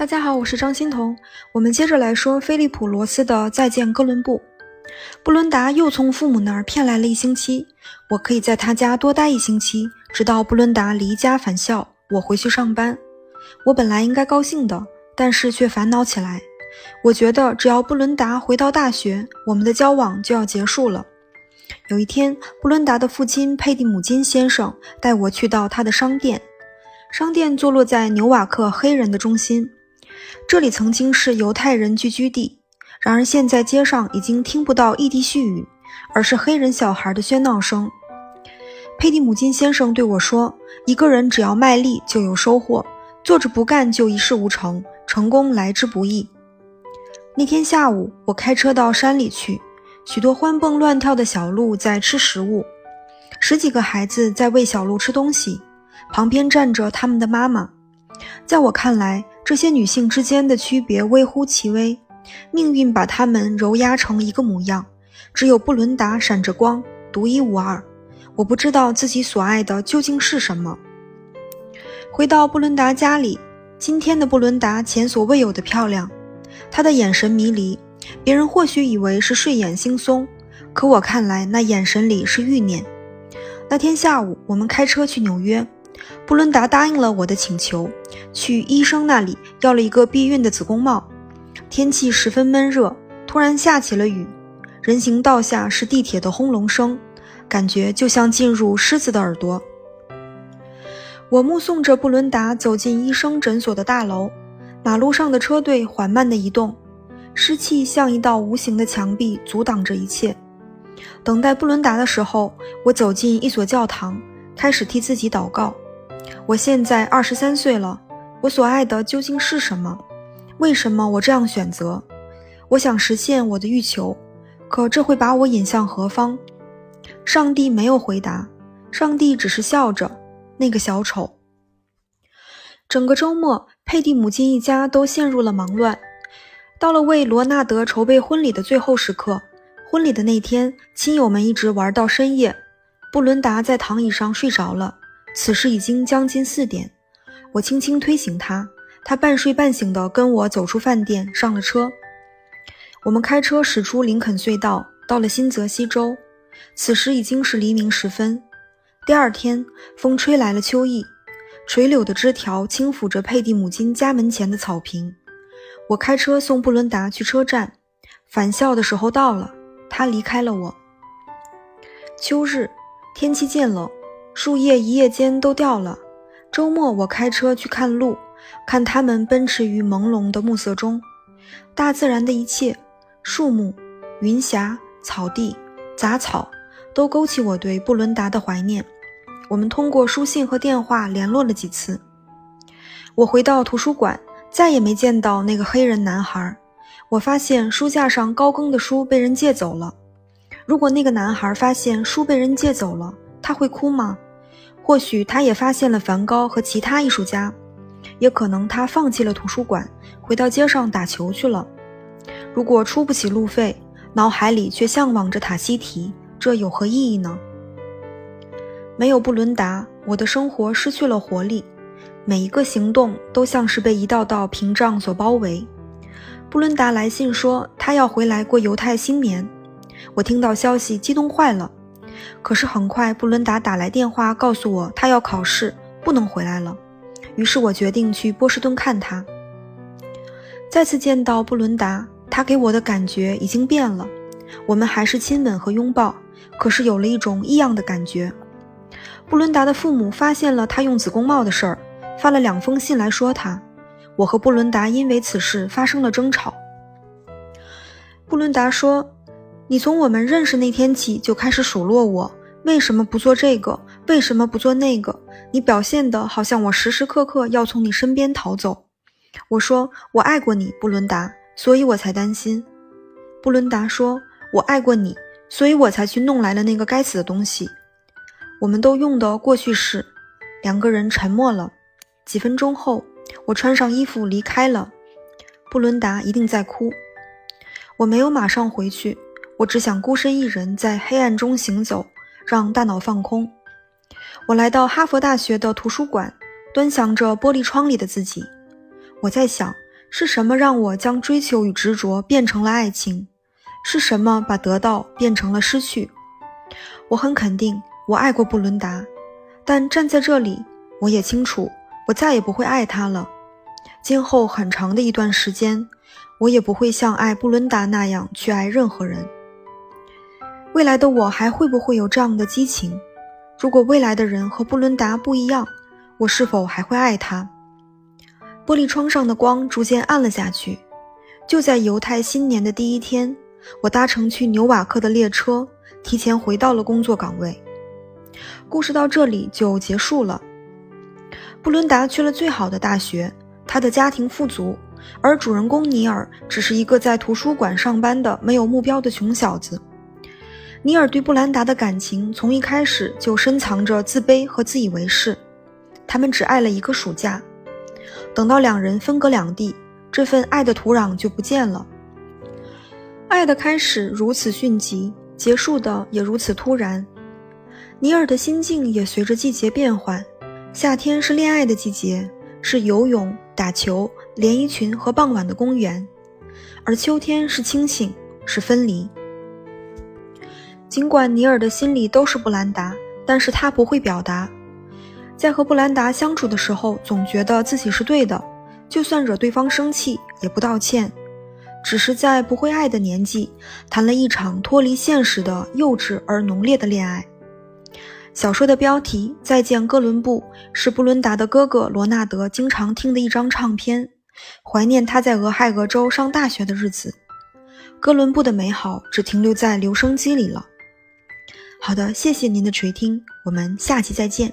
大家好，我是张欣彤。我们接着来说菲利普·罗斯的《再见哥伦布》。布伦达又从父母那儿骗来了一星期，我可以在他家多待一星期，直到布伦达离家返校，我回去上班。我本来应该高兴的，但是却烦恼起来。我觉得只要布伦达回到大学，我们的交往就要结束了。有一天，布伦达的父亲佩蒂姆金先生带我去到他的商店。商店坐落在纽瓦克黑人的中心，这里曾经是犹太人聚居地。然而现在街上已经听不到异地絮语，而是黑人小孩的喧闹声。佩蒂姆金先生对我说：“一个人只要卖力就有收获，坐着不干就一事无成，成功来之不易。”那天下午，我开车到山里去。许多欢蹦乱跳的小鹿在吃食物，十几个孩子在喂小鹿吃东西，旁边站着他们的妈妈。在我看来，这些女性之间的区别微乎其微，命运把她们揉压成一个模样。只有布伦达闪着光，独一无二。我不知道自己所爱的究竟是什么。回到布伦达家里，今天的布伦达前所未有的漂亮，她的眼神迷离。别人或许以为是睡眼惺忪，可我看来那眼神里是欲念。那天下午，我们开车去纽约，布伦达答应了我的请求，去医生那里要了一个避孕的子宫帽。天气十分闷热，突然下起了雨，人行道下是地铁的轰隆声，感觉就像进入狮子的耳朵。我目送着布伦达走进医生诊所的大楼，马路上的车队缓慢地移动。湿气像一道无形的墙壁，阻挡着一切。等待布伦达的时候，我走进一所教堂，开始替自己祷告。我现在二十三岁了，我所爱的究竟是什么？为什么我这样选择？我想实现我的欲求，可这会把我引向何方？上帝没有回答，上帝只是笑着。那个小丑。整个周末，佩蒂母亲一家都陷入了忙乱。到了为罗纳德筹备婚礼的最后时刻，婚礼的那天，亲友们一直玩到深夜。布伦达在躺椅上睡着了，此时已经将近四点。我轻轻推醒他，他半睡半醒地跟我走出饭店，上了车。我们开车驶出林肯隧道，到了新泽西州。此时已经是黎明时分。第二天，风吹来了秋意，垂柳的枝条轻抚着佩蒂母亲家门前的草坪。我开车送布伦达去车站，返校的时候到了，他离开了我。秋日，天气渐冷，树叶一夜间都掉了。周末，我开车去看鹿，看它们奔驰于朦胧的暮色中。大自然的一切，树木、云霞、草地、杂草，都勾起我对布伦达的怀念。我们通过书信和电话联络了几次。我回到图书馆。再也没见到那个黑人男孩。我发现书架上高更的书被人借走了。如果那个男孩发现书被人借走了，他会哭吗？或许他也发现了梵高和其他艺术家，也可能他放弃了图书馆，回到街上打球去了。如果出不起路费，脑海里却向往着塔西提，这有何意义呢？没有布伦达，我的生活失去了活力。每一个行动都像是被一道道屏障所包围。布伦达来信说，他要回来过犹太新年。我听到消息，激动坏了。可是很快，布伦达打来电话告诉我，他要考试，不能回来了。于是我决定去波士顿看他。再次见到布伦达，他给我的感觉已经变了。我们还是亲吻和拥抱，可是有了一种异样的感觉。布伦达的父母发现了他用子宫帽的事儿。发了两封信来说他，我和布伦达因为此事发生了争吵。布伦达说：“你从我们认识那天起就开始数落我，为什么不做这个？为什么不做那个？你表现的好像我时时刻刻要从你身边逃走。”我说：“我爱过你，布伦达，所以我才担心。”布伦达说：“我爱过你，所以我才去弄来了那个该死的东西。”我们都用的过去式。两个人沉默了。几分钟后，我穿上衣服离开了。布伦达一定在哭。我没有马上回去，我只想孤身一人在黑暗中行走，让大脑放空。我来到哈佛大学的图书馆，端详着玻璃窗里的自己。我在想，是什么让我将追求与执着变成了爱情？是什么把得到变成了失去？我很肯定，我爱过布伦达，但站在这里，我也清楚，我再也不会爱他了。今后很长的一段时间，我也不会像爱布伦达那样去爱任何人。未来的我还会不会有这样的激情？如果未来的人和布伦达不一样，我是否还会爱他？玻璃窗上的光逐渐暗了下去。就在犹太新年的第一天，我搭乘去纽瓦克的列车，提前回到了工作岗位。故事到这里就结束了。布伦达去了最好的大学，他的家庭富足，而主人公尼尔只是一个在图书馆上班的没有目标的穷小子。尼尔对布兰达的感情从一开始就深藏着自卑和自以为是。他们只爱了一个暑假。等到两人分隔两地，这份爱的土壤就不见了。爱的开始如此迅疾，结束的也如此突然。尼尔的心境也随着季节变换。夏天是恋爱的季节，是游泳、打球、连衣裙和傍晚的公园；而秋天是清醒，是分离。尽管尼尔的心里都是布兰达，但是他不会表达。在和布兰达相处的时候，总觉得自己是对的，就算惹对方生气也不道歉，只是在不会爱的年纪谈了一场脱离现实的幼稚而浓烈的恋爱。小说的标题《再见哥伦布》是布伦达的哥哥罗纳德经常听的一张唱片，怀念他在俄亥俄州上大学的日子。哥伦布的美好只停留在留声机里了。好的，谢谢您的垂听，我们下期再见。